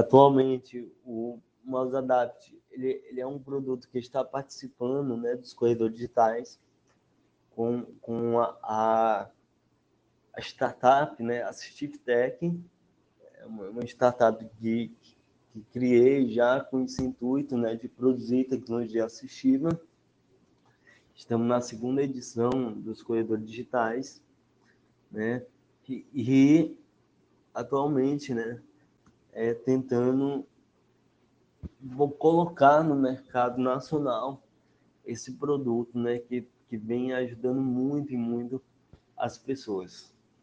atualmente o Mouse Adapt ele, ele é um produto que está participando né, dos corredores digitais com, com a, a, a startup, né, Assistive Tech, é uma, uma startup que, que criei já com esse intuito né, de produzir tecnologia assistiva. Estamos na segunda edição dos corredores digitais, né? E, e atualmente, né, é, tentando vou colocar no mercado nacional esse produto, né, que, que vem ajudando muito e muito as pessoas.